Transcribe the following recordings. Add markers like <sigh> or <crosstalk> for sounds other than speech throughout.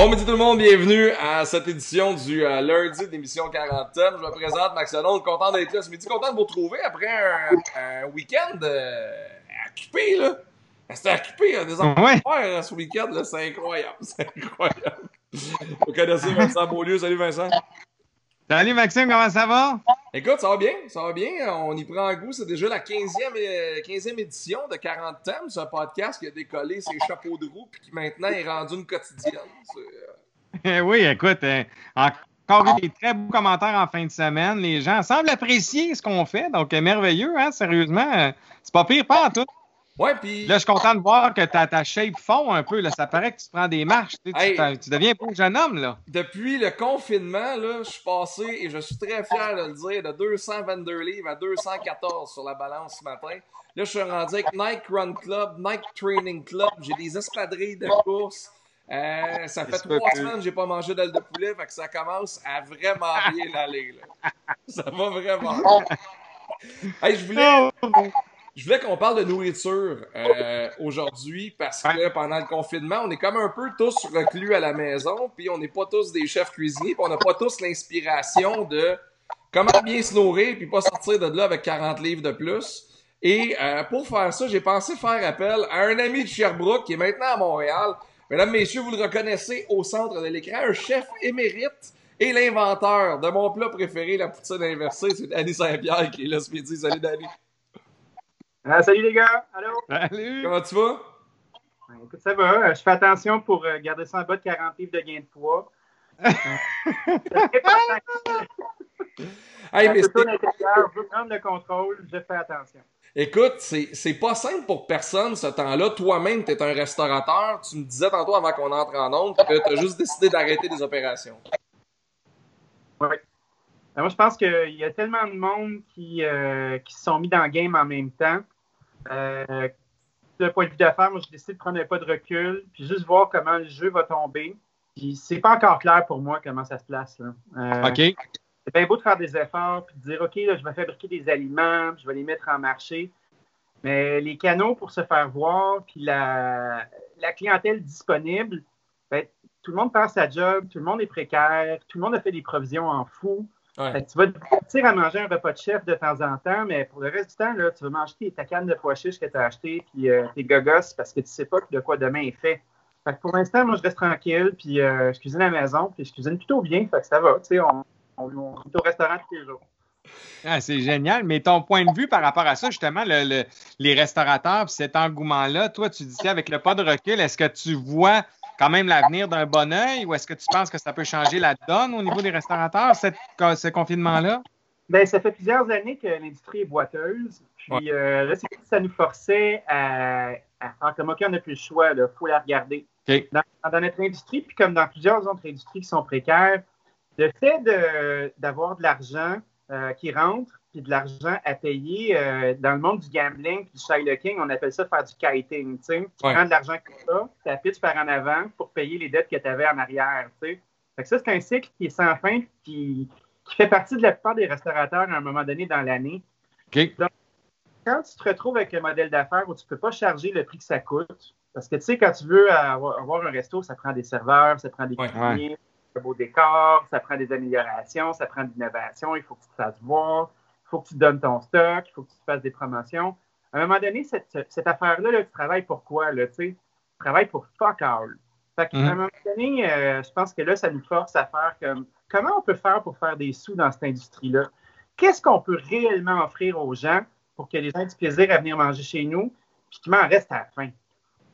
Bon midi tout le monde, bienvenue à cette édition du euh, lundi d'émission 40 tonnes. Je me présente Max Arnold, content d'être là ce midi, content de vous retrouver après un, un week-end euh, occupé là. C'était occupé, hein, des enfants Ouais. hein, ce week-end là, c'est incroyable, <laughs> c'est incroyable. Vous connaissez Vincent Beaulieu, salut Vincent. Salut Maxime, comment ça va? Écoute, ça va bien, ça va bien, on y prend un goût, c'est déjà la 15e, euh, 15e édition de 40 thèmes, c'est un podcast qui a décollé ses chapeaux de roue puis qui maintenant est rendu une quotidienne. Euh, Eh oui, écoute, euh, encore eu des très beaux commentaires en fin de semaine. Les gens semblent apprécier ce qu'on fait, donc euh, merveilleux, hein, sérieusement. c'est pas pire, pas en tout. Ouais, puis Là, je suis content de voir que ta, ta shape fond un peu. Là, ça paraît que tu prends des marches. Tu, sais, tu Hey. t'en- tu deviens un beau jeune homme, là. depuis le confinement, là, je suis passé, et je suis très fier de le dire, de 222 livres à 214 sur la balance ce matin. Là, je suis rendu avec Nike Run Club, Nike Training Club, j'ai des espadrilles de course. Euh, ça fait trois que- semaines que j'ai pas mangé d'aile de poulet, fait que ça commence à vraiment bien l'aller. là. Ça va vraiment. Hey, je voulais, je voulais qu'on parle de nourriture euh, aujourd'hui parce que pendant le confinement, on est comme un peu tous reclus à la maison, puis on n'est pas tous des chefs cuisiniers, puis on n'a pas tous l'inspiration de comment bien se nourrir, puis pas sortir de là avec 40 livres de plus. Et euh, pour faire ça, j'ai pensé faire appel à un ami de Sherbrooke qui est maintenant à Montréal. Mesdames, messieurs, vous le reconnaissez au centre de l'écran, un chef émérite et l'inventeur de mon plat préféré, la poutine inversée, c'est Danny Saint-Pierre qui est là ce midi. Salut Danny. Ah, salut les gars, allô? Salut! Comment tu vas? Ben, Écoute, ça va. euh, Je fais attention pour euh, garder ça en bas de 40 livres de gain de poids. <laughs> Hey, mais c'est ça c'est- l'intérieur, je veux prendre le contrôle, je fais attention. écoute, c'est c'est pas simple pour personne ce temps-là. Toi-même, tu es un restaurateur. Tu me disais tantôt avant qu'on entre en onde que tu as juste décidé d'arrêter des opérations. Ben, moi, je pense qu'il y a tellement de monde qui, euh, qui se sont mis dans le game en même temps. Euh, de point de vue d'affaires, moi, j'ai décidé de prendre un pas de recul, puis juste voir comment le jeu va tomber. Puis c'est pas encore clair pour moi comment ça se place. Là. Euh, OK. c'est bien beau de faire des efforts puis de dire OK, là, je vais fabriquer des aliments, puis je vais les mettre en marché. Mais les canaux pour se faire voir, puis la, la clientèle disponible, ben, tout le monde perd sa job, tout le monde est précaire, tout le monde a fait des provisions en fou. Ouais. Fait que tu vas te divertir à manger un repas de chef de temps en temps, mais pour le reste du temps, là, tu vas manger tes- ta canne de pois chiches que tu as acheté, puis euh, tes gogos parce que tu sais pas de quoi demain est fait. Fait que pour l'instant, moi, je reste tranquille, puis euh, je cuisine à la maison, puis je cuisine plutôt bien, fait que ça va. Tu sais, on, on, on est au restaurant tous les jours. Ah, c'est génial. Mais ton point de vue par rapport à ça, justement, le- le- les restaurateurs, puis cet engouement-là, toi, tu dis ça avec le pas de recul, est-ce que tu vois quand même l'avenir d'un bon œil ou est-ce que tu penses que ça peut changer la donne au niveau des restaurateurs, cette- ce confinement-là? Ben, ça fait plusieurs années que l'industrie est boiteuse. Puis euh, là, ça nous forçait à, à faire comme OK, on n'a plus le choix, il faut la regarder. Dans, dans notre industrie, puis comme dans plusieurs autres industries qui sont précaires, le fait de- d'avoir de, l'argent euh, qui rentre, puis de l'argent à payer, euh, dans le monde du gambling, puis du Shylocking, on appelle ça faire du kiting. Tu Ouais. prends de l'argent tu as, tu pitches par en avant pour payer les dettes que tu avais en arrière. Tu sais. Fait que ça, c'est un cycle qui est sans fin, qui, qui fait partie de la plupart des restaurateurs à un moment donné dans l'année. OK. Quand tu te retrouves avec un modèle d'affaires où tu ne peux pas charger le prix que ça coûte, parce que tu sais, quand tu veux avoir, un resto, ça prend des serveurs, ça prend des Ouais. cuisiniers, un beau décor, ça prend des améliorations, ça prend de l'innovation, il faut que tu fasses voir, faut que tu donnes ton stock, il faut que tu fasses des promotions. À un moment donné, cette, cette affaire-là, là, tu travailles pour quoi? Là, tu travailles pour fuck all. Fait qu'à Mhm. un moment donné, euh, je pense que là, ça nous force à faire comme comment on peut faire pour faire des sous dans cette industrie-là? Qu'est-ce qu'on peut réellement offrir aux gens pour que les gens aient du plaisir à venir manger chez nous, puis qu'ils m'en restent à la fin?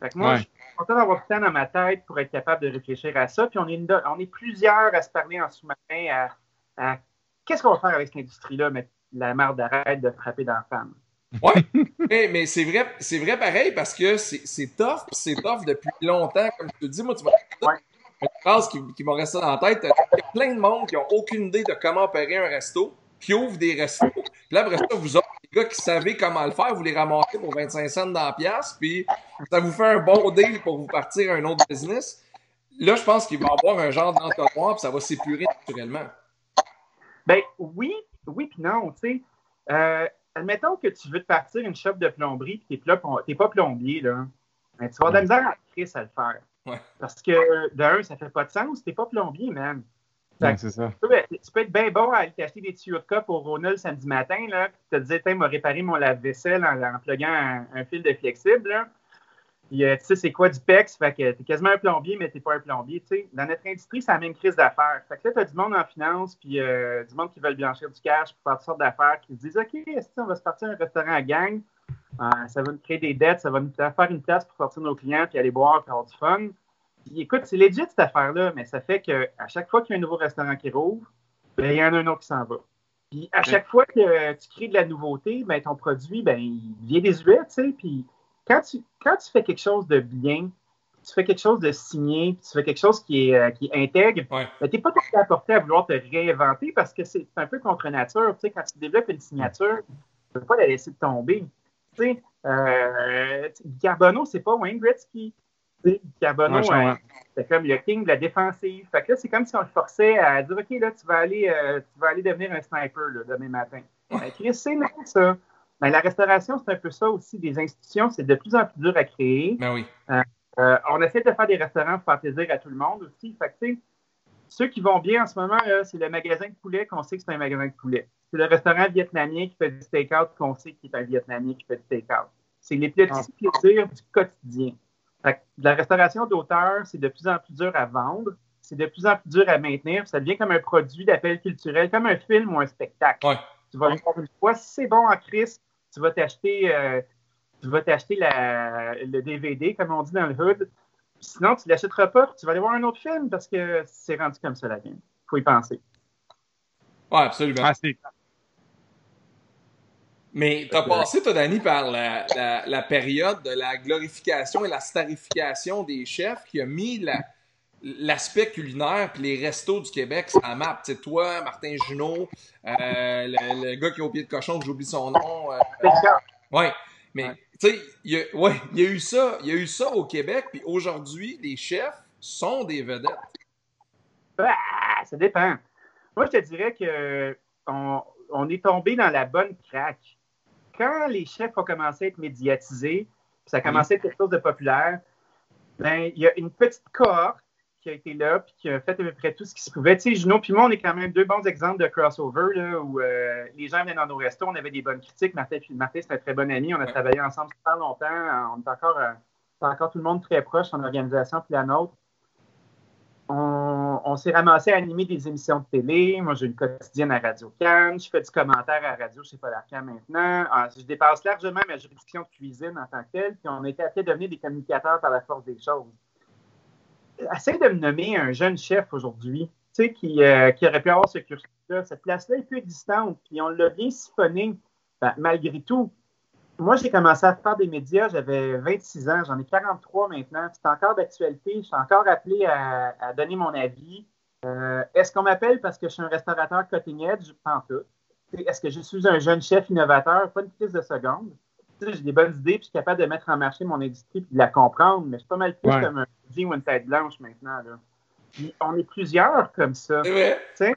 Fait que moi, Ouais. je suis content d'avoir du temps dans ma tête pour être capable de réfléchir à ça. Puis on est, une- on est plusieurs à se parler en sous-marin à, à qu'est-ce qu'on va faire avec cette industrie-là, mais la marde d'arrête de frapper dans la femme. Mais, <laughs> mais c'est vrai, c'est vrai pareil parce que c'est c'est tough, c'est tough depuis longtemps. Comme je te dis, moi, tu m'as Ouais. une phrase qui, qui m'a resté dans la tête. Il y a plein de monde qui n'ont aucune idée de comment opérer un resto, qui ouvrent des restos. Puis là, après ça, vous autres, les gars qui savez comment le faire, vous les ramassez pour 25 cents dans la pièce, puis ça vous fait un bon deal pour vous partir à un autre business. Là, je pense qu'il va y avoir un genre d'entonnoir, puis ça va s'épurer naturellement. Ben oui, oui puis non, tu sais. Euh, admettons que tu veux te partir une shop de plomberie puis t'es pla- t'es pas plombier, là. Tu vas avoir de la misère à Chris à le faire. Parce que, d'un, ça fait pas de sens. T'es pas plombier, man. c'est ça. Tu peux, être bien bon à aller t'acheter des tuyaux de cas pour Rona le samedi matin, là, puis te dire, tiens, m'a réparé mon lave-vaisselle en, en pluguant un, fil de flexible, là. Puis, euh, tu sais, c'est quoi du PEX? Fait que t'es quasiment un plombier, mais t'es pas un plombier. Tu sais, dans notre industrie, c'est la même crise d'affaires. Fait que là, t'as du monde en finance, puis euh, du monde qui veulent blanchir du cash pour faire toutes sortes d'affaires, qui se disent, OK, on va se partir à un restaurant à gang? Euh, ça va nous créer des dettes, ça va nous faire une place pour sortir nos clients, puis aller boire, puis avoir du fun. Puis, écoute, c'est legit cette affaire-là, mais ça fait qu'à chaque fois qu'il y a un nouveau restaurant qui rouvre, ben, il y en a un autre qui s'en va. Puis à chaque fois que tu crées de la nouveauté, ben, ton produit, ben, il devient désuet, tu sais, puis quand tu, quand tu fais quelque chose de bien, tu fais quelque chose de signé, tu fais quelque chose qui est, euh, qui intègre, ben, tu n'es pas tout à apporté à vouloir te réinventer parce que c'est un peu contre nature. Tu sais, quand tu développes une signature, tu ne peux pas la laisser tomber. Tu sais, euh, Carbonneau, c'est pas Wayne Gretzky. Carbonneau, euh, c'est comme le king de la défensive. Fait que là, c'est comme si on le forçait à dire OK, là, tu vas aller, euh, tu vas aller devenir un sniper là, demain matin. Ben, Chris, c'est ça. Ben, la restauration, c'est un peu ça aussi. Des institutions, c'est de plus en plus dur à créer. Ben oui. Euh, euh, on essaie de faire des restaurants pour faire plaisir à tout le monde aussi. Fait que, ceux qui vont bien en ce moment, c'est le magasin de poulet qu'on sait que c'est un magasin de poulet. C'est le restaurant vietnamien qui fait du steak-out qu'on sait qu'il est un vietnamien qui fait du steak-out. C'est les petits ah. plaisirs du quotidien. Fait que, la restauration d'auteur, c'est de plus en plus dur à vendre. C'est de plus en plus dur à maintenir. Ça devient comme un produit d'appel culturel, comme un film ou un spectacle. Tu vas le voir une fois. Si c'est bon en crise, tu vas t'acheter euh, tu vas t'acheter le DVD, comme on dit dans le hood. Sinon, tu ne l'achèteras pas, tu vas aller voir un autre film parce que c'est rendu comme ça la game. Il faut y penser. Oui, absolument. Ah, Mais tu as passé, toi, Danny, par la, la, période de la glorification et la starification des chefs qui a mis la, l'aspect culinaire puis les restos du Québec ça map. Tu sais, toi, Martin Junot, euh, le, gars qui est au pied de cochon, j'oublie son nom. Euh, ouais, mais tu sais, il y, a, ouais, il y a eu ça, il y a eu ça au Québec, puis aujourd'hui, les chefs sont des vedettes. Ah, ça dépend. Moi, je te dirais que on, on est tombé dans la bonne craque. Quand les chefs ont commencé à être médiatisés, ça a commencé à être quelque chose de populaire, ben, il y a une petite cohorte qui a été là puis qui a fait à peu près tout ce qui se pouvait. Tu sais, Juno puis moi, on est quand même deux bons exemples de crossover là, où euh, les gens venaient dans nos restos, on avait des bonnes critiques. Martin, puis Martin c'est un très bon ami. On a travaillé ensemble super longtemps. On est encore, euh, encore tout le monde très proche en organisation puis la nôtre. On, s'est ramassé à animer des émissions de télé. Moi, j'ai une quotidienne à Radio Cannes. Je fais du commentaire à Radio chez Polarcan maintenant. Ah, je dépasse largement ma juridiction de cuisine en tant que telle. Puis on a été appelés à devenir des communicateurs par la force des choses essaye de me nommer un jeune chef aujourd'hui, tu sais, qui, euh, qui, aurait pu avoir ce cursus-là. Cette place-là est plus existante, puis on l'a bien siphonné, ben, malgré tout. Moi, j'ai commencé à faire des médias, j'avais 26 ans, j'en ai 43 maintenant. C'est encore d'actualité, je suis encore appelé à, donner mon avis. Euh, est-ce qu'on m'appelle parce que je suis un restaurateur cutting edge? Pas tout. Est-ce que je suis un jeune chef innovateur? Pas une crise de seconde. J'ai des bonnes idées, puis je suis capable de mettre en marché mon industrie et de la comprendre, mais je suis pas mal plus comme un ou une tête blanche maintenant. Là. on est plusieurs comme ça. C'est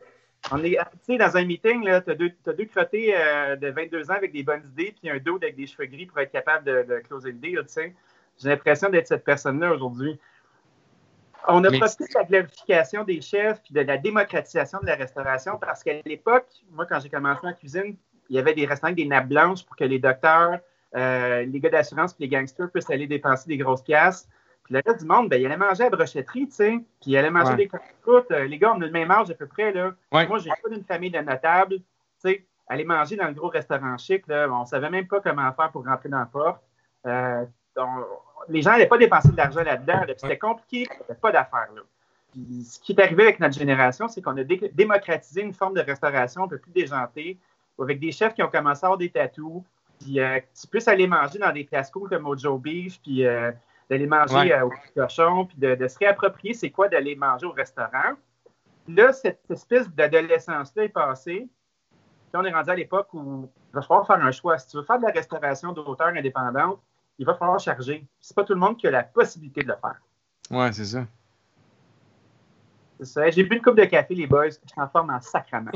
On est, dans un meeting, tu as deux, as deux crottés euh, de 22 ans avec des bonnes idées, puis un dos avec des cheveux gris pour être capable de, closer le deal. J'ai l'impression d'être cette personne-là aujourd'hui. On a profité de la glorification des chefs puis de la démocratisation de la restauration parce qu'à l'époque, moi, quand j'ai commencé en cuisine, il y avait des restaurants avec des nappes blanches pour que les docteurs, euh, les gars d'assurance et les gangsters puissent aller dépenser des grosses pièces. Puis le reste du monde, ben, il allait manger à la brochetterie, tu sais. Puis il allait manger des écoute, euh, les gars, on a le même âge à peu près, là. Moi, j'ai pas d'une famille de notables, tu sais. Aller manger dans le gros restaurant chic, là, on savait même pas comment faire pour rentrer dans la porte. Euh, les gens n'allaient pas dépenser de l'argent là-dedans. C'était compliqué, il n'y avait pas d'affaires, là. Puis, ce qui est arrivé avec notre génération, c'est qu'on a démocratisé une forme de restauration un peu plus déjantée, avec des chefs qui ont commencé à avoir des tatous, puis euh, tu puisses aller manger dans des places cool comme Mojo Beef, puis d'aller manger euh, au cochon, puis de, se réapproprier c'est quoi d'aller manger au restaurant. Là, cette espèce d'adolescence-là est passée. Puis on est rendu à l'époque où il va falloir faire un choix. Si tu veux faire de la restauration d'auteur indépendante, il va falloir charger. C'est pas tout le monde qui a la possibilité de le faire. Ouais, c'est ça. C'est ça. J'ai bu une coupe de café, les boys. Je suis en forme en sacrament.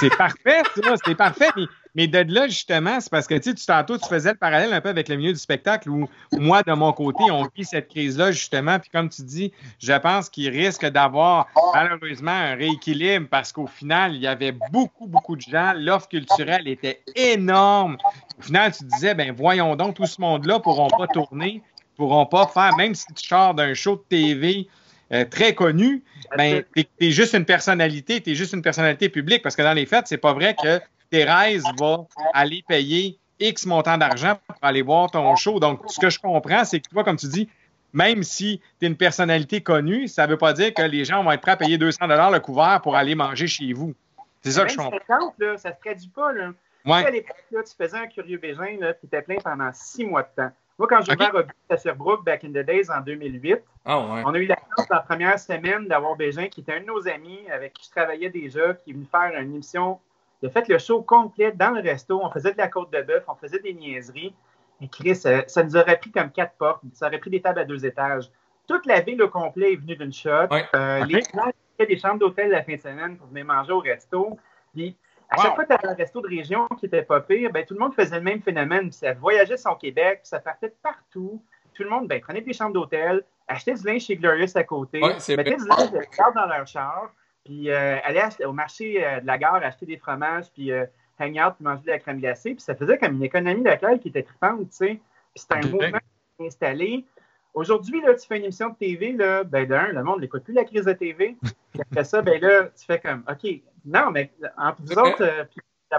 c'est parfait, ça. C'est parfait. mais de là, justement, c'est parce que tu tantôt, tu faisais le parallèle un peu avec le milieu du spectacle où moi, de mon côté, on vit cette crise-là, justement. Puis comme tu dis, je pense qu'il risque d'avoir malheureusement un rééquilibre parce qu'au final, il y avait beaucoup, beaucoup de gens. L'offre culturelle était énorme. Au final, tu disais, ben voyons donc, tout ce monde-là ne pourront pas tourner, ne pourront pas faire, même si tu sors d'un show de TV euh, très connu, ben, tu es, juste une personnalité, tu es juste une personnalité publique. Parce que dans les faits, c'est pas vrai que Thérèse va aller payer X montant d'argent pour aller voir ton show. Donc, ce que je comprends, c'est que toi, comme tu dis, même si tu es une personnalité connue, ça ne veut pas dire que les gens vont être prêts à payer 200 le couvert pour aller manger chez vous. C'est ça que je comprends. Là, ça se traduit pas. Là. Ouais. À l'époque, tu faisais un curieux bégin, tu étais plein pendant six mois de temps. Moi, quand j'ai okay. ouvert à Sherbrooke, back in the days, en 2008, ah, ouais. on a eu la chance, la première semaine, d'avoir Bégin, qui était un de nos amis, avec qui je travaillais déjà, qui est venu faire une émission. Il a fait le show complet dans le resto. On faisait de la côte de bœuf, on faisait des niaiseries. Et Chris, ça, euh, ça, nous aurait pris comme quatre portes. Ça aurait pris des tables à deux étages. Toute la ville au complet est venue d'une shot. Ouais. Euh, okay. Les gens fait des chambres d'hôtel la fin de semaine pour venir manger au resto. Puis, à chaque wow. fois que tu avais un resto de région qui n'était pas pire, ben, tout le monde faisait le même phénomène. Ça voyageait son Québec, ça partait de partout. Tout le monde ben, prenait des chambres d'hôtel, achetait du linge chez Glorious à côté, ouais, mettait du linge de garde dans leur char, puis euh, allait au marché euh, de la gare acheter des fromages, puis euh, hang out, puis manger de la crème glacée. Puis ça faisait comme une économie locale qui était trippante, tu sais. Puis c'était un mouvement installé. Aujourd'hui, là, tu fais une émission de TV, là, ben d'un, le monde n'écoute plus la crise de TV. Puis après ça, ben là, tu fais comme, OK, non, mais entre vous autres. Euh,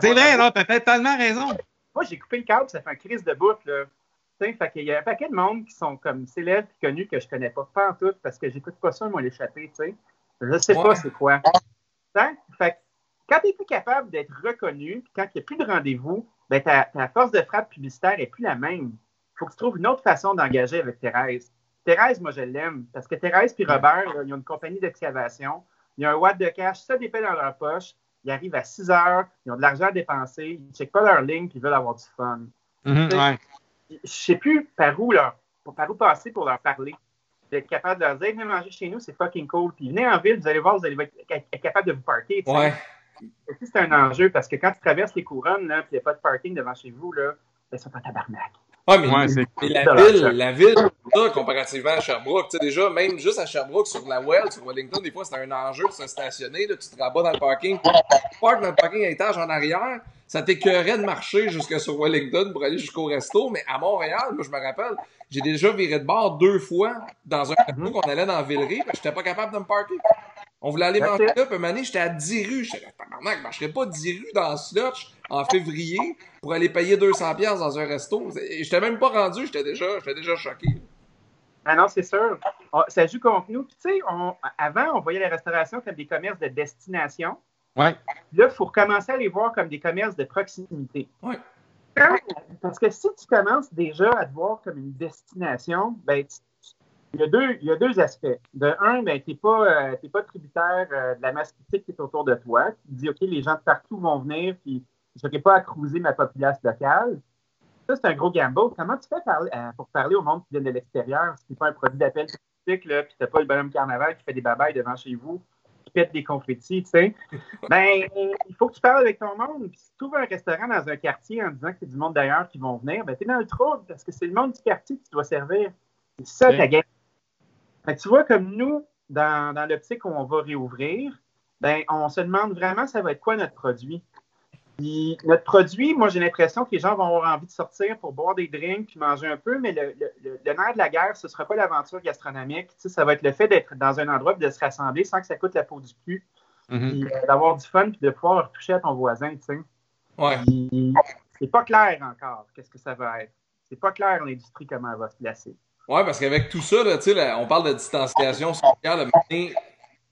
c'est vrai, non, t'as totalement raison. Moi, j'ai coupé le câble, ça fait un crise de bout, là. T'sais, fait qu'il y a un paquet de monde qui sont comme célèbres et connus que je connais pas, pas en tout, parce que j'écoute pas ça, moi, l'échappé, tu sais. Je sais ouais. pas c'est quoi. Fait que quand tu es plus capable d'être reconnu, puis quand il n'y a plus de rendez-vous, ben ta, ta, force de frappe publicitaire est plus la même. Il faut que tu trouves une autre façon d'engager avec Thérèse. Thérèse, moi, je l'aime, parce que Thérèse et Robert, là, ils ont une compagnie d'excavation. Ils ont un watt de cash, ça dépend dans leur poche. Ils arrivent à 6 heures, ils ont de l'argent à dépenser, ils ne checkent pas leur ligne, puis ils veulent avoir du fun. Mm -hmm, ouais. Je ne sais plus par où, leur, par où passer pour leur parler. D'être capable de leur dire, venez manger chez nous, c'est fucking cool. Puis venez en ville, vous allez voir, vous allez être capable de vous parker. Ouais. C'est un enjeu parce que quand tu traverses les couronnes, là, puis il n'y a pas de parking devant chez vous, là, ben, ils sont en tabarnak. Ah, mais, ouais, mais la, ville, la ville, ça, comparativement à Sherbrooke, tu sais, déjà, même juste à Sherbrooke, sur la Well, sur Wellington, des fois, c'est un enjeu de se stationner, là, tu te rabats dans le parking, tu parques dans le parking à étage en arrière, ça t'écœurait de marcher jusque sur Wellington pour aller jusqu'au resto, mais à Montréal, moi, je me rappelle, j'ai déjà viré de bord deux fois dans un resto qu'on allait dans Villeray, parce que j'étais pas capable de me parker. On voulait aller manger là, puis année, j'étais à 10 rues. J'étais tabarnak, je marcherais pas 10 rues dans Slotch en février pour aller payer 200 pièces dans un resto. J'étais même pas rendu, j'étais déjà, déjà choqué. Ah non, c'est sûr. Ça joue contre nous. tu sais, avant, on voyait la restauration comme des commerces de destination. Ouais. Là, il faut recommencer à les voir comme des commerces de proximité. Ouais. Parce que si tu commences déjà à te voir comme une destination, ben, tu il y, a deux, il y a deux aspects. De un, ben, tu n'es pas, euh, pas tributaire euh, de la masse critique qui est autour de toi. Tu dis, OK, les gens de partout vont venir, puis je n'aurai pas à cruiser ma population locale. Ça, c'est un gros gamble. Comment tu fais parler, euh, pour parler au monde qui vient de l'extérieur? Si tu n'es pas un produit d'appel critique, là, puis tu n'as pas le bonhomme carnaval qui fait des babayes devant chez vous, qui pète des confettis, tu sais? <laughs> ben, il faut que tu parles avec ton monde. Puis si tu trouves un restaurant dans un quartier en disant que c'est du monde d'ailleurs qui vont venir, ben, tu es dans le trouble parce que c'est le monde du quartier que tu dois servir. C'est ça ta game. Tu vois, comme nous, dans, dans l'optique où on va réouvrir, ben, on se demande vraiment ça va être quoi notre produit? Puis notre produit, moi j'ai l'impression que les gens vont avoir envie de sortir pour boire des drinks puis manger un peu, mais le, le, le nerf de la guerre, ce ne sera pas l'aventure gastronomique. Tu sais, ça va être le fait d'être dans un endroit et de se rassembler sans que ça coûte la peau du cul. Mm -hmm. Puis euh, d'avoir du fun puis de pouvoir toucher à ton voisin, tu sais. Ouais. C'est pas clair encore qu'est-ce que ça va être. C'est pas clair l'industrie comment elle va se placer. Oui, parce qu'avec tout ça, là, là, on parle de distanciation sociale, mais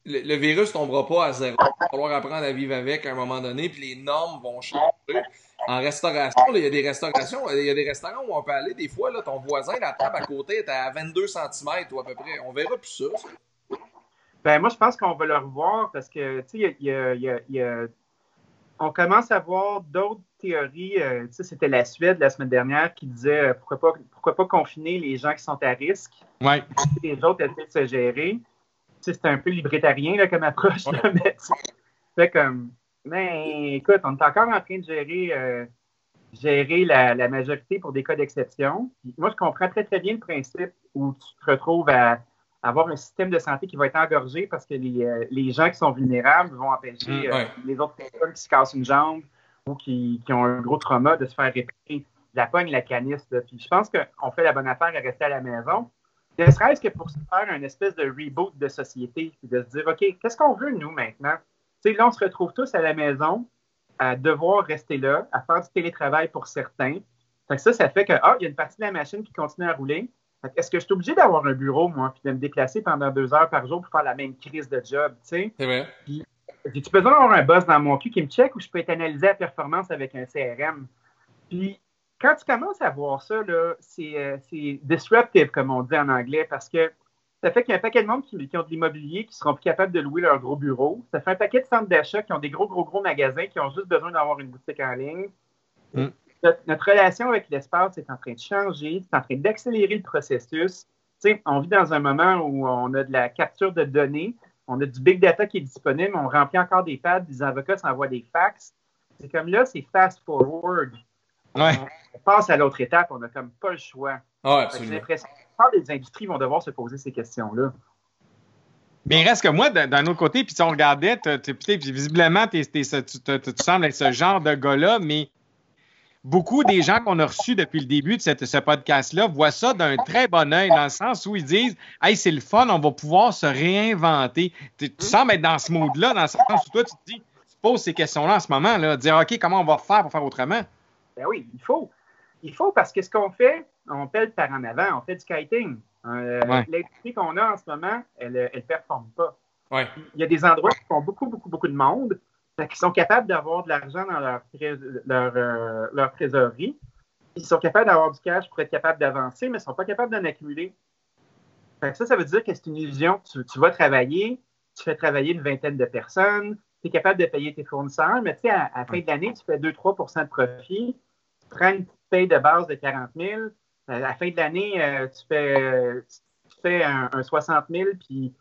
le, le virus ne tombera pas à zéro. Il va falloir apprendre à vivre avec à un moment donné, puis les normes vont changer. En restauration, il y a des restaurations, il y a des restaurants où on peut aller des fois, là, ton voisin, la table à côté est à 22 cm ou à peu près. On verra plus ça. ça. Ben, moi, je pense qu'on va le revoir parce que, tu sais, il y a, y a, y a on commence à voir d'autres théories. Euh, c'était la Suède la semaine dernière qui disait euh, pourquoi, pas, pourquoi pas confiner les gens qui sont à risque. Ouais. Les autres essaient de se gérer. C'est un peu libertarien là, comme approche, là, mais fait comme Mais écoute, on est encore en train de gérer, euh, gérer la, majorité pour des cas d'exception. Moi, je comprends très, très bien le principe où tu te retrouves à avoir un système de santé qui va être engorgé parce que les, euh, les gens qui sont vulnérables vont empêcher mm, euh, les autres personnes qui se cassent une jambe ou qui, qui, ont un gros trauma de se faire répéter la pogne, la canisse. Puis je pense qu'on fait la bonne affaire à rester à la maison. Ne serait-ce que pour se faire un espèce de reboot de société, de se dire, OK, qu'est-ce qu'on veut, nous, maintenant? sais, là, on se retrouve tous à la maison à devoir rester là, à faire du télétravail pour certains. Fait que ça, ça fait que, ah, il y a une partie de la machine qui continue à rouler. Est-ce que je suis obligé d'avoir un bureau, moi, puis de me déplacer pendant deux heures par jour pour faire la même crise de job, tu sais? C'est vrai. J'ai-tu besoin d'avoir un boss dans mon cul qui me check ou je peux être analysé la performance avec un CRM? Puis, quand tu commences à voir ça, euh, c'est disruptive, comme on dit en anglais, parce que ça fait qu'il y a un paquet de monde qui, ont de l'immobilier qui seront plus capables de louer leur gros bureau. Ça fait un paquet de centres d'achat qui ont des gros, gros, gros magasins qui ont juste besoin d'avoir une boutique en ligne. Mm. Notre, relation avec l'espace est en train de changer, c'est en train d'accélérer le processus. on vit dans un moment où on a de la capture de données, on a du big data qui est disponible, on remplit encore des pads, des avocats s'envoient des fax. C'est comme là, c'est fast forward. On, passe à l'autre étape, on n'a comme pas le choix. Ah, absolument des industries vont devoir se poser ces questions-là. Mais il reste que moi, d'un autre côté, puis si on regardait, visiblement, tu, sembles être ce genre de gars-là, mais beaucoup des gens qu'on a reçus depuis le début de ce podcast-là voient ça d'un très bon œil, dans le sens où ils disent Hey, c'est le fun, on va pouvoir se réinventer. Tu, sembles être dans ce mode-là, dans le sens où toi, tu te dis, tu poses ces questions-là en ce moment, là, dire OK, comment on va faire pour faire autrement? Ben oui, il faut. Il faut parce que ce qu'on fait, on pèle par en avant, on fait du kiting. Euh, L'industrie qu'on a en ce moment, elle ne performe pas. Il y a des endroits qui font beaucoup, beaucoup, beaucoup de monde, qui sont capables d'avoir de l'argent dans leur, leur, euh, leur, trésorerie. Ils sont capables d'avoir du cash pour être capables d'avancer, mais ils ne sont pas capables d'en accumuler. ça, ça veut dire que c'est une illusion. Tu, tu, vas travailler, tu fais travailler une vingtaine de personnes, tu es capable de payer tes fournisseurs, mais tu sais, à, la fin de l'année, tu fais 2-3% de profit, tu prends une paye de base de 40 000, à la fin de l'année, euh, tu fais, tu fais un, 60 000, puis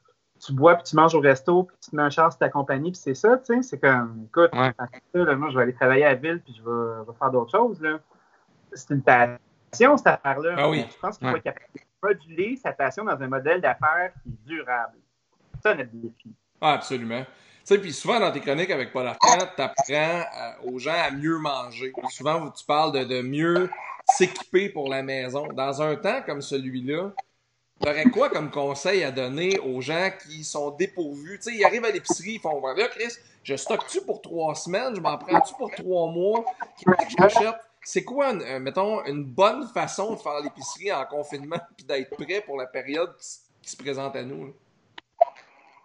tu bois, puis tu manges au resto, puis tu te mets un char sur ta compagnie, puis c'est ça, tu sais. C'est comme, écoute, moi, je vais aller travailler à la ville, puis je vais, faire d'autres choses, là. C'est une passion, cette affaire-là. Ah oui. Je pense qu'il faut être capable de moduler sa passion dans un modèle d'affaires qui est durable. C'est ça, notre défi. Ah, absolument. Sais, puis souvent dans tes chroniques avec Paul Arcand, tu apprends euh, aux gens à mieux manger. Souvent, tu parles de, mieux s'équiper pour la maison. Dans un temps comme celui-là, tu aurais quoi comme conseil à donner aux gens qui sont dépourvus? Tu sais, ils arrivent à l'épicerie, ils font Là, Chris, je stocke-tu pour trois semaines? Je m'en prends-tu pour trois mois? Qu'est-ce que j'achète? C'est quoi, euh, mettons, une bonne façon de faire l'épicerie en confinement <laughs> puis d'être prêt pour la période qui, se présente à nous?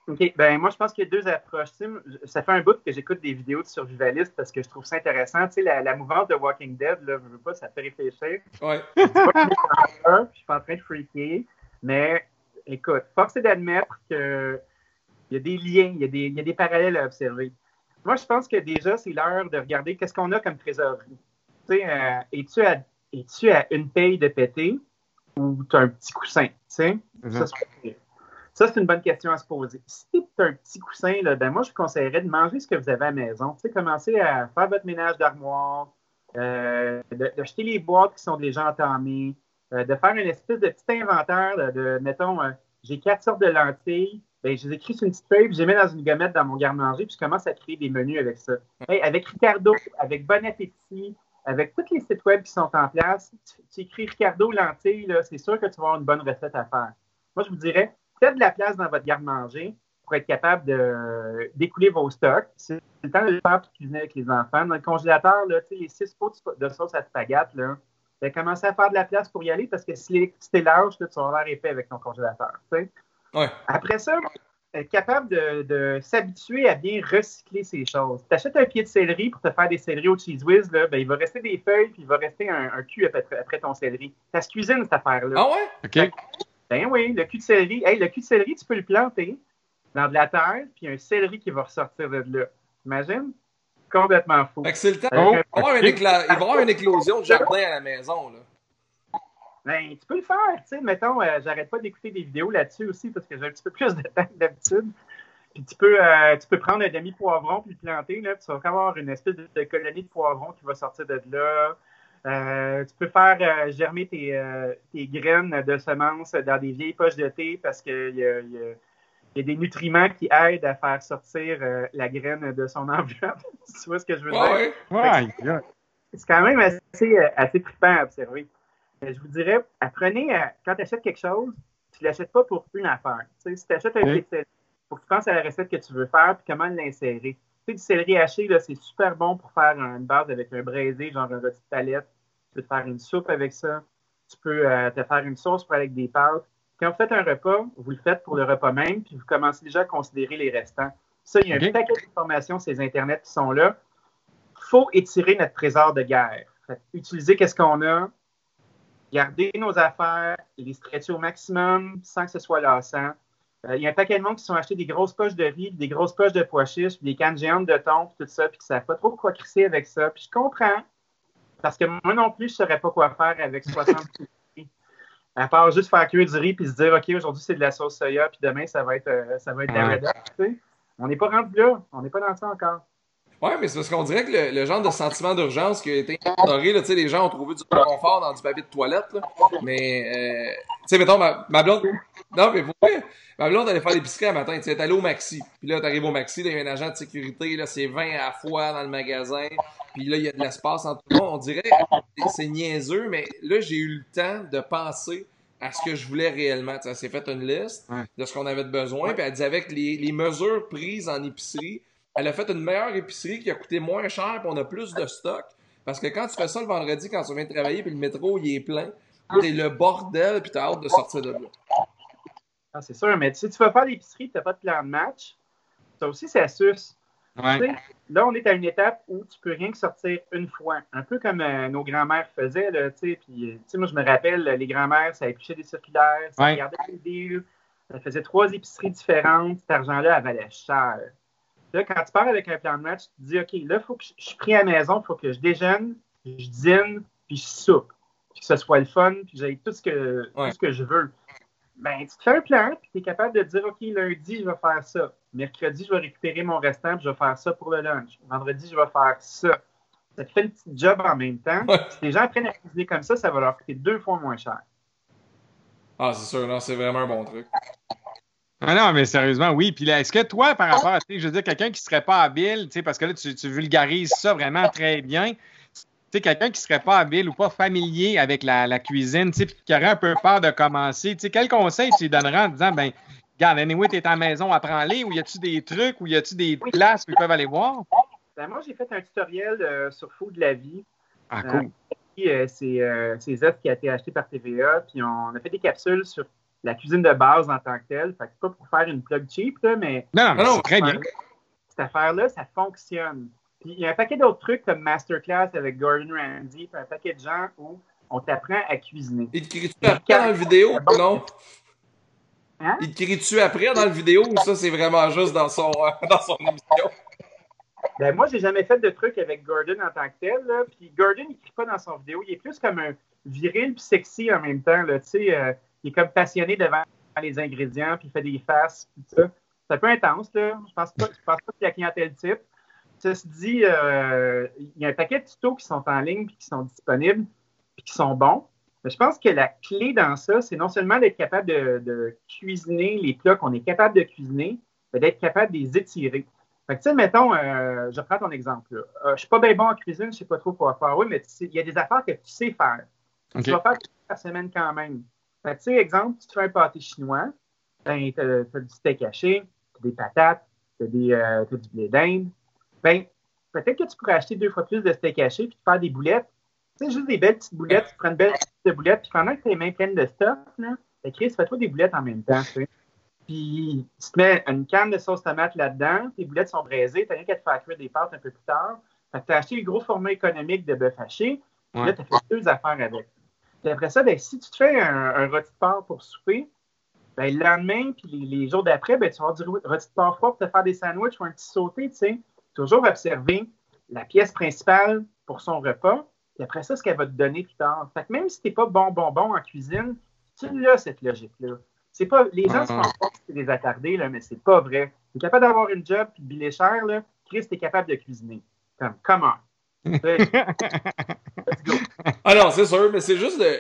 OK. Ben, moi, je pense qu'il y a deux approches. Ça fait un bout que j'écoute des vidéos de survivalistes parce que je trouve ça intéressant. Tu sais, la, la mouvance de Walking Dead, là, je veux pas, ça fait réfléchir. Ouais. je suis pas en train de freaker. Mais écoute, force est d'admettre qu'il y a des liens, il y a des, il y a des parallèles à observer. Moi, je pense que déjà, c'est l'heure de regarder qu'est-ce qu'on a comme trésorerie. Tu sais, euh, es-tu à, es à, une paye de péter ou tu as un petit coussin? Tu sais? Ça. Ça, c'est une bonne question à se poser. Si tu un petit coussin, là, ben moi, je vous conseillerais de manger ce que vous avez à la maison. Tu sais, commencer à faire votre ménage d'armoire, euh, d'acheter les boîtes qui sont déjà entamées, euh, de faire une espèce de petit inventaire de, mettons, euh, j'ai quatre sortes de lentilles, ben, je les écris sur une petite feuille, puis je les mets dans une gommette dans mon garde-manger, puis je commence à créer des menus avec ça. avec Ricardo, avec Bon Appétit, avec tous les sites web qui sont en place, tu, écris Ricardo lentilles, c'est sûr que tu vas avoir une bonne recette à faire. Moi, je vous dirais, faites de la place dans votre garde-manger pour être capable de d'écouler vos stocks. C'est le temps de le faire pour cuisiner avec les enfants. Dans le congélateur, là, les six pots de sauce à spaghetti, là, ben, commencez à faire de la place pour y aller parce que si lâche, là, tu vas avoir l'air épais avec ton congélateur. Ouais. Après ça, être capable de, s'habituer à bien recycler ces choses. Tu achètes un pied de céleri pour te faire des céleris au cheese whiz, là, ben, il va rester des feuilles puis il va rester un, cul après, après, ton céleri. Ça se cuisine, cette affaire-là. Ah ouais? OK. Ben oui, le cul de céleri. Hey, le cul de céleri, tu peux le planter dans de la terre, puis un céleri qui va ressortir de là. Imagine? Complètement fou. Fait que c'est le temps. il, va y avoir une éclosion de jardin à la maison. Là. Ben, tu peux le faire. Tu sais, mettons, euh, j'arrête pas d'écouter des vidéos là-dessus aussi parce que j'ai un petit peu plus de temps que d'habitude. Puis tu peux, euh, tu peux prendre un demi-poivron puis le planter, là, puis tu vas avoir une espèce de, colonie de poivron qui va sortir de là. Euh, tu peux faire euh, germer tes, tes, graines de semences dans des vieilles poches de thé parce qu'il y a, y, a, des nutriments qui aident à faire sortir la graine de son <laughs> enveloppe. tu vois ce que je veux dire? Ouais, C'est quand même assez, assez trippant à observer. je vous dirais, apprenez, quand tu achètes quelque chose, tu ne l'achètes pas pour une affaire. si tu achètes un oui faut que tu penses à la recette que tu veux faire puis comment l'insérer. Sais, du céleri haché, c'est super bon pour faire une base avec un braisé, genre un rôti de palette. Tu peux te faire une soupe avec ça. Tu peux euh, te faire une sauce pour avec des pâtes. Quand vous faites un repas, vous le faites pour le repas même, puis vous commencez déjà à considérer les restants. Ça, il y a un paquet d'informations sur les Internet qui sont là. Il faut étirer notre trésor de guerre. utiliser qu'est-ce qu'on a, garder nos affaires, les stretcher au maximum sans que ce soit lassant. Euh, il y a un paquet de monde qui sont achetés des grosses poches de riz, des grosses poches de pois chiches, des cannes géantes de thon, tout ça, puis qui ne savent pas trop quoi crisser avec ça. Puis je comprends, parce que moi non plus, je ne saurais pas quoi faire avec <laughs> 60 riz. À part juste faire cuire du riz puis se dire, OK, aujourd'hui, c'est de la sauce soya, puis demain, ça va être, euh, ça va être de la Red On n'est pas rendu là. On n'est pas dans ça encore. Ouais, mais c'est parce qu'on dirait que le, genre de sentiment d'urgence qui a été instauré, là, les gens ont trouvé du confort dans du papier de toilette, là, mais, euh, tu sais, mettons, ma, ma, blonde, non, mais pourquoi? Ma blonde allait faire l'épicerie un matin, tu sais, allée au Maxi, puis là, t'arrives au Maxi, là, il y a un agent de sécurité, là, c'est 20 à la fois dans le magasin, puis là, il y a de l'espace entre tout le monde, on dirait, c'est niaiseux, mais là, j'ai eu le temps de penser à ce que je voulais réellement. elle s'est fait une liste de ce qu'on avait besoin, puis elle disait avec les, les mesures prises en épicerie, elle a fait une meilleure épicerie qui a coûté moins cher, puis on a plus de stock. Parce que quand tu fais ça le vendredi, quand tu viens de travailler, puis le métro, il est plein, t'es le bordel, puis t'as hâte de sortir de là. Ah, c'est sûr, mais si tu vas faire l'épicerie, t'as pas de plan de match, ça aussi, c'est astuce. Là, on est à une étape où tu peux rien que sortir une fois. Un peu comme euh, nos grands-mères faisaient, là, tu sais. Puis, euh, moi, je me rappelle, les grands-mères, ça épluchait des circulaires, ça regardait des deals, ça faisait trois épiceries différentes. Cet argent-là, elle valait cher. Là, quand tu pars avec un plan de match, tu te dis, OK, là, il faut que je, suis pris à la maison, il faut que je déjeune, je dîne, puis je soupe. Puis que ce soit le fun, puis j'ai tout, tout ce que je veux. Ben, tu te fais un plan, puis tu es capable de dire, OK, lundi, je vais faire ça. Mercredi, je vais récupérer mon restant, puis je vais faire ça pour le lunch. Vendredi, je vais faire ça. Ça te fait le petit job en même temps. Si les gens apprennent à cuisiner comme ça, ça va leur coûter deux fois moins cher. Ah, c'est sûr, non, c'est vraiment un bon truc. Ah non, mais sérieusement, oui. Puis là, est-ce que toi, par rapport à, je veux dire, quelqu'un qui serait pas habile, parce que là, tu, vulgarises ça vraiment très bien, tu sais, quelqu'un qui serait pas habile ou pas familier avec la, cuisine, tu sais, qui aurait un peu peur de commencer, tu sais, quel conseil tu lui donnerais en disant, ben, regarde, anyway, t'es à la maison, apprends-les, ou y a-tu des trucs, ou y a-tu des places où ils peuvent aller voir? Ben, moi, j'ai fait un tutoriel euh, sur Fou de la vie. Ah, cool. Euh, c'est euh, qui a été acheté par TVA, puis on a fait des capsules sur la cuisine de base en tant que telle. Fait que pas pour faire une plug cheap, là, mais. Non, non, non très bien. Cette affaire-là, ça fonctionne. Puis il y a un paquet d'autres trucs comme Masterclass avec Gordon Ramsay, puis un paquet de gens où on t'apprend à cuisiner. Il te crie-tu après dans la vidéo? Ou non? Hein? Il te crie-tu après dans la vidéo ou ça, c'est vraiment juste dans son, euh, <laughs> dans son émission? Ben, moi, j'ai jamais fait de trucs avec Gordon en tant que tel. Là. Puis Gordon, il crie pas dans son vidéo. Il est plus comme un viril puis sexy en même temps. Là. Tu sais, euh, il est comme passionné devant les ingrédients, puis il fait des faces, tout ça. C'est un peu intense, là. Je pense pas, je pense pas qu'il y a clientèle type. Ceci dit, euh, il y a un paquet de tutos qui sont en ligne, puis qui sont disponibles, puis qui sont bons. Mais je pense que la clé dans ça, c'est non seulement d'être capable de, cuisiner les plats qu'on est capable de cuisiner, mais d'être capable de les étirer. Fait que, tu sais, mettons, euh, je prends ton exemple. Là. Euh, je suis pas bien bon en cuisine, je sais pas trop quoi faire. Oui, mais il y a des affaires que tu sais faire. Tu vas faire par semaine quand même. Fait tu sais, exemple, tu fais un pâté chinois, ben, tu as, du steak haché, tu as des patates, tu as, euh, du blé d'Inde. Ben, peut-être que tu pourrais acheter deux fois plus de steak haché puis faire des boulettes. Tu sais, juste des belles petites boulettes, tu prends une belle petite boulette, puis pendant que tu as les mains pleines de stuff, là, ben, Chris, fais-toi des boulettes en même temps, tu sais. Puis, tu te mets une canne de sauce tomate là-dedans, tes boulettes sont braisées, tu n'as rien qu'à te faire cuire des pâtes un peu plus tard. Fait que tu as acheté le gros format économique de bœuf haché, là, tu as fait deux affaires avec. Puis après ça, ben, si tu te fais un, rôti de porc pour souper, ben, le lendemain, puis les, jours d'après, ben, tu vas avoir du rôti de porc froid pour te faire des sandwichs ou un petit sauté, tu sais. Toujours observer la pièce principale pour son repas, puis après ça, ce qu'elle va te donner plus tard. Fait que même si tu n'es pas bon, bon, bon en cuisine, tu l'as, cette logique-là. C'est pas, les gens ne se rendent pas c'est des attardés, là, mais c'est pas vrai. Tu es capable d'avoir une job puis de biler cher, là. Chris, t'es capable de cuisiner. Comme, comment? <laughs> Let's go. Ah non, c'est sûr, mais c'est juste de,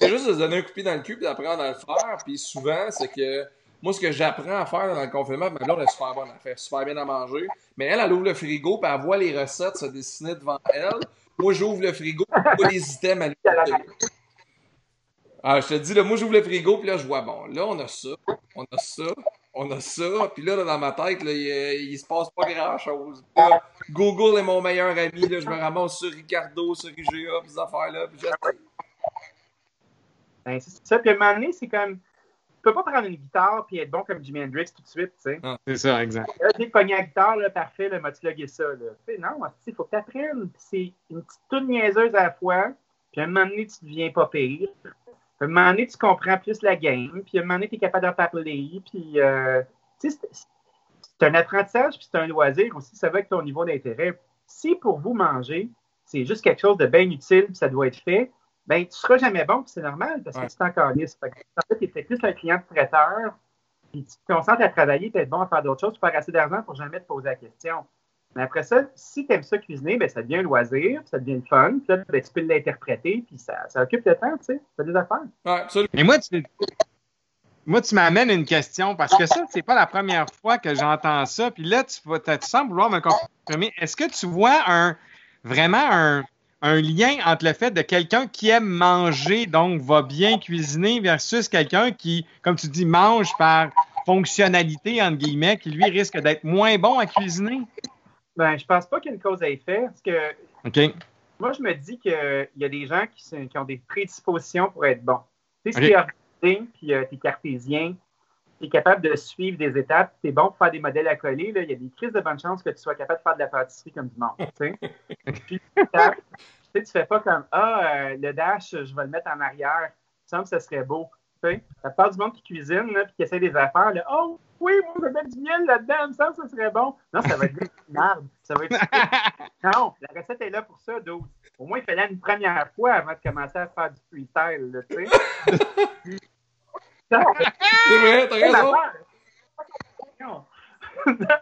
c'est juste de se donner un coup de pied dans le cul et d'apprendre à le faire. Puis souvent, c'est que moi, ce que j'apprends à faire dans le confinement, ma blonde est super bonne, elle fait super bien à manger. Mais elle, elle ouvre le frigo puis elle voit les recettes se dessiner devant elle. Moi, j'ouvre le frigo, je vois les items à Ah, je te dis, là, moi, j'ouvre le frigo, puis là, je vois, bon, là, on a ça, on a ça, on a ça, puis là, dans ma tête, là, il, il, se passe pas grand-chose. Google est mon meilleur ami, là, je me ramasse sur Ricardo, sur IGA, puis ces affaires-là, puis. Ben, c'est ça, puis à un moment donné, c'est comme, peux pas prendre une guitare puis être bon comme Jimi Hendrix tout de suite, tu sais. Ah, c'est ça, exact. Là, dès que pogné la guitare, là, parfait, là, m'as-tu logué ça, là. Tu sais, non, il faut que tu apprennes. C'est une petite toute niaiseuse à la fois, puis à un moment donné, tu deviens pas pire. À un moment donné, tu comprends plus la game, puis à un moment donné, tu es capable d'en parler, puis, euh, tu sais, c'est un apprentissage, puis c'est un loisir aussi, ça va avec ton niveau d'intérêt. Si pour vous manger, c'est juste quelque chose de bien utile, puis ça doit être fait, ben, tu seras jamais bon, c'est normal, parce que tu encore lisse. En fait, tu es plus un client de traiteur, puis tu te concentres à travailler, puis être bon à faire d'autres choses, tu faire assez d'argent pour jamais te poser la question. Mais après ça, si tu aimes ça cuisiner, ben, ça devient un loisir, ça devient le fun, puis là, ben, tu peux l'interpréter, puis ça, ça, occupe le temps, tu sais, ça des affaires. Ouais, absolument. Mais moi, tu, moi, tu m'amènes une question, parce que ça, c'est pas la première fois que j'entends ça, puis là, tu, tu sembles vouloir me confirmer. Est-ce que tu vois un vraiment un un lien entre le fait de quelqu'un qui aime manger, donc va bien cuisiner, versus quelqu'un qui, comme tu dis, mange par fonctionnalité, entre guillemets, qui lui risque d'être moins bon à cuisiner? Ben, je pense pas qu'il y ait une cause à effet, parce que moi, je me dis qu'il y a des gens qui, qui, ont des prédispositions pour être bons. Tu sais, si tu es organisé, puis euh, tu es cartésien, tu es capable de suivre des étapes, tu es bon pour faire des modèles à coller, il y a des crises de bonne chance que tu sois capable de faire de la pâtisserie comme du monde. <laughs> Puis, tu sais, tu fais pas comme Ah, euh, le dash, je vais le mettre en arrière. Il semble que ce serait beau. Tu sais, la part du monde qui cuisine, puis qui essaie des affaires, là, oh oui, moi, je vais mettre du miel là-dedans, que ce serait bon. Non, ça va être merde. Ça va être. <laughs> non, la recette est là pour ça, d'autres. Au moins, il fallait une première fois avant de commencer à faire du freestyle, tu sais. <laughs> C'est vrai, t'as raison.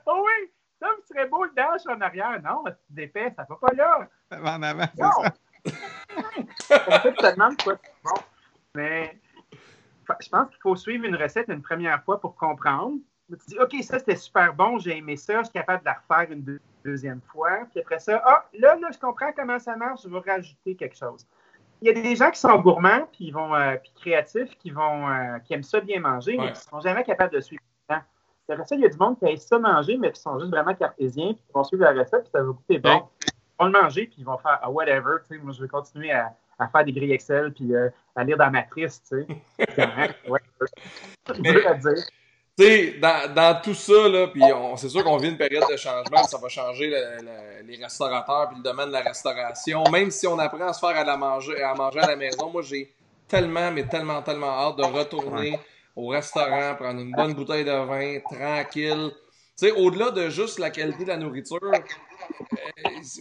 oh <laughs> oui, ça me serait beau le dash en arrière. Non, tu défais, ça va pas là. En avant, c'est ça. tu te demandes quoi bon. Mais je pense qu'il faut suivre une recette une première fois pour comprendre. Tu dis, OK, ça c'était super bon, j'ai aimé ça, je suis capable de la refaire une deuxième fois. Puis après ça, ah, là, là, je comprends comment ça marche, je vais rajouter quelque chose il y a des gens qui sont gourmands puis vont euh, puis créatifs qui vont euh, qui aiment ça bien manger mais qui sont jamais capables de suivre le Après ça, il y a du monde qui aime ça manger mais qui sont juste vraiment cartésiens puis qui vont suivre la recette puis ça va goûter bon. Ils vont le manger puis ils vont faire ah, whatever, tu sais, moi je vais continuer à, à faire des grilles Excel puis euh, à lire dans Matrice, tu sais. <laughs> ouais, à dire tu sais, dans, dans, tout ça, là, puis c'est sûr qu'on vit une période de changement, ça va changer les restaurateurs puis le domaine de la restauration. Même si on apprend à se faire à, la manger, à manger à la maison, moi j'ai tellement, mais tellement, tellement hâte de retourner au restaurant, prendre une bonne bouteille de vin, tranquille. Tu sais, au-delà de juste la qualité de la nourriture, euh,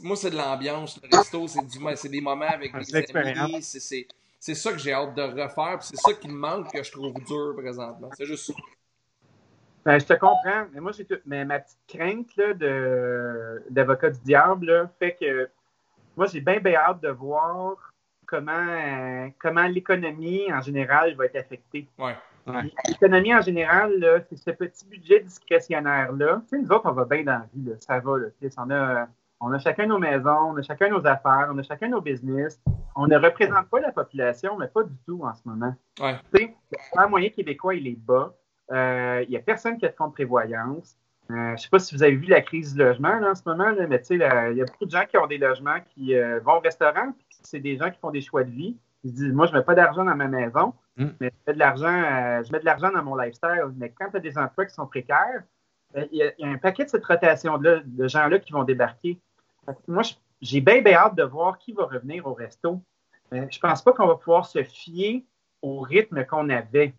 moi c'est de l'ambiance. Le resto, c'est du, c'est des moments avec des amis. C'est ça que j'ai hâte de refaire, c'est ça qui me manque que je trouve dur présentement. C'est juste ça. Ben, je te comprends. Mais moi, j'ai mais ma petite crainte là, de, d'avocat du diable fait que moi, j'ai bien, bien hâte de voir comment, comment l'économie en général va être affectée. Ouais. L'économie en général, là, c'est ce petit budget discrétionnaire-là. Tu sais, nous autres, on va bien dans la vie, là. ça va. Là. On, a, on a chacun nos maisons, on a chacun nos affaires, on a chacun nos business. On ne représente pas la population, mais pas du tout en ce moment. Ouais. Tu sais, le moyen québécois, il est bas. Il euh, n'y a personne qui a de compte prévoyance. Euh, je ne sais pas si vous avez vu la crise du logement en ce moment, mais il y a beaucoup de gens qui ont des logements qui euh, vont au restaurant, puis c'est des gens qui font des choix de vie. Ils se disent Moi, je ne mets pas d'argent dans ma maison, mm. mais je mets de l'argent, je mets de l'argent dans mon lifestyle. Mais quand tu as des emplois qui sont précaires, il y, a un paquet de cette rotation-là, de gens-là qui vont débarquer. Moi, j'ai bien, bien hâte de voir qui va revenir au resto. je ne pense pas qu'on va pouvoir se fier au rythme qu'on avait.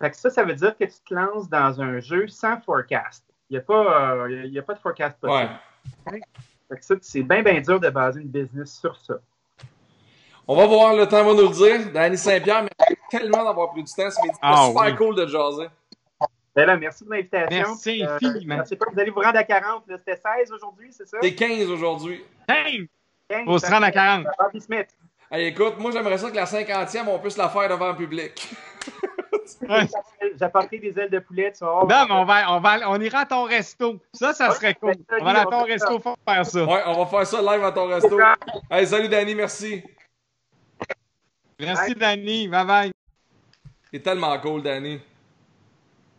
Fait que ça, ça veut dire que tu te lances dans un jeu sans forecast. Il n'y a, pas, euh, a pas de forecast possible. Ouais. Fait que ça, c'est bien, bien dur de baser une business sur ça. On va voir, le temps va nous le dire. Danny Saint-Pierre, mais tellement d'avoir pris du temps. C'est oh, super cool de jaser. Ben là, merci pour l'invitation. Merci Euh, infiniment. je sais pas, vous allez vous rendre à 40. là. C'était 16 aujourd'hui, c'est ça? T'es 15 aujourd'hui. Hey! 15, Faut se rendre à 40. Bobby Smith. Hey, écoute, moi j'aimerais ça que la 50e, on puisse la faire devant le public. <laughs> Ouais. J'apporterai des ailes de poulet, tu vas voir. Non, mais on, va, on, va, on ira à ton resto. Ça, ça serait cool. On va aller à ton resto pour faire ça. Ouais, on va faire ça live à ton resto. Hey, salut Danny, merci. Merci, Danny. Bye bye. T'es tellement cool, Danny.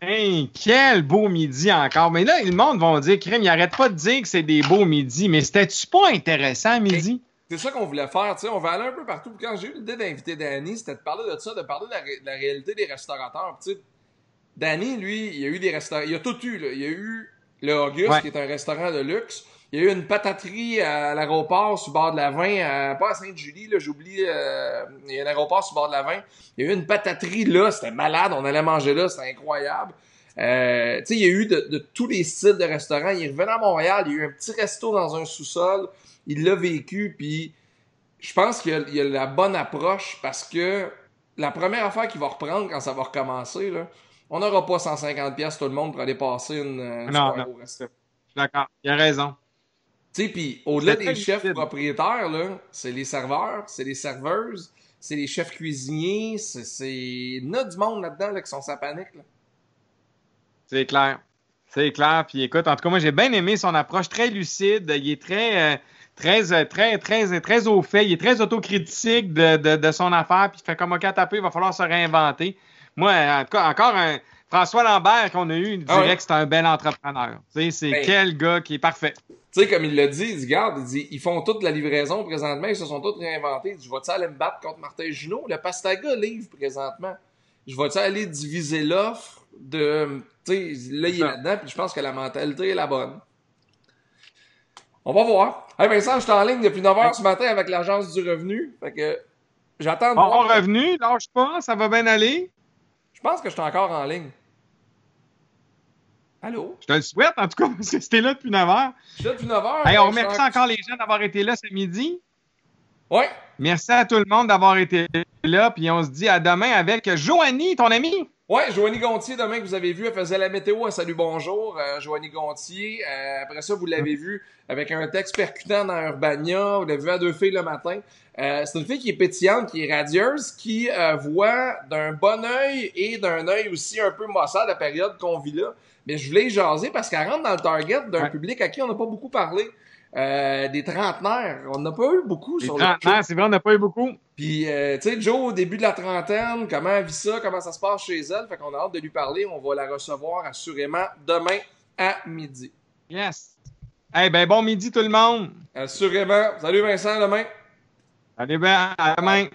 Hey, quel beau midi encore. Mais là, le monde va dire, Crème, il arrête pas de dire que c'est des beaux midis. Mais c'était-tu pas intéressant, midi? C'est ça qu'on voulait faire, tu sais, on va aller un peu partout. Quand j'ai eu l'idée d'inviter Danny, c'était de parler de ça, de parler de la, ré- de la réalité des restaurateurs. Tu sais, Danny, lui, il a eu des restaurants, il a tout eu, là. Il a eu le Auguste, Ouais. qui est un restaurant de luxe. Il y a eu une pataterie à l'aéroport sur le bord de la 20, à- pas à Sainte-Julie, là, j'oublie, euh, il y a un aéroport sur le bord de la 20. Il y a eu une pataterie là, c'était malade, on allait manger là, c'était incroyable. Euh, tu sais, il y a eu de, de tous les styles de restaurants. Il est revenu à Montréal, il y a eu un petit resto dans un sous-sol. Il l'a vécu, puis je pense qu'il y, a- a la bonne approche parce que la première affaire qu'il va reprendre quand ça va recommencer, là, on n'aura pas 150 pièces tout le monde pour aller passer une, une Non, non. au resto. D'accord. Il a raison. Tu sais, puis au-delà des chefs propriétaires, là, c'est les serveurs, c'est les serveuses, c'est les chefs cuisiniers, c'est, c'est... il y en a du monde là-dedans là, qui sont sa panique. Là. C'est clair. C'est clair. Puis écoute, en tout cas, moi, j'ai bien aimé son approche très lucide. Il est très, euh, très, euh, très, très, très au fait. Il est très autocritique de, de, de son affaire. Puis il fait comme OK, taper, il va falloir se réinventer. Moi, en tout cas, encore un François Lambert qu'on a eu, il dirait Ah que c'est un bel entrepreneur. C'est Ben. quel gars qui est parfait. Tu sais, comme il l'a dit, il dit, garde, il dit, ils font toute la livraison présentement, ils se sont tous réinventés. Il dit, je vais-tu aller me battre contre Martin Junot? Le Pastaga livre présentement. Je vais-tu aller diviser l'offre de, tu sais, là, il est là-dedans, puis je pense que la mentalité est la bonne. On va voir. Hey Vincent, je suis en ligne depuis 9h ce matin avec l'Agence du revenu. Fait que, j'attends de Bon voir. revenu, lâche pas, ça va bien aller. Je pense que je suis encore en ligne. Allô? Je te le souhaite, en tout cas, <laughs> parce que c'était là depuis 9 heures. Je suis là depuis 9h. Hey, on remercie encore les gens d'avoir été là ce midi. Ouais. Merci à tout le monde d'avoir été là. Puis on se dit à demain avec Joanie, ton ami. Ouais, Joanie Gontier, demain que vous avez vu, elle faisait la météo à Salut Bonjour. Euh, Joanie Gontier. Euh, après ça, vous l'avez vu avec un texte percutant dans Urbania. Vous l'avez vu à deux filles le matin. Euh, c'est une fille qui est pétillante, qui est radieuse, qui euh, voit d'un bon œil et d'un œil aussi un peu maussade la période qu'on vit là. Mais je voulais y jaser parce qu'elle rentre dans le target d'un Ouais. public à qui on n'a pas beaucoup parlé. Euh, des trentenaires. On n'a pas eu beaucoup Les sur le trentenaires, c'est vrai, on n'a pas eu beaucoup. puis, euh, tu sais, Joe, au début de la trentaine, comment elle vit ça, comment ça se passe chez elle. Fait qu'on a hâte de lui parler. On va la recevoir assurément demain à midi. Yes. Eh ben, bon midi tout le monde. Assurément. Salut Vincent, demain. Allez bien, à demain.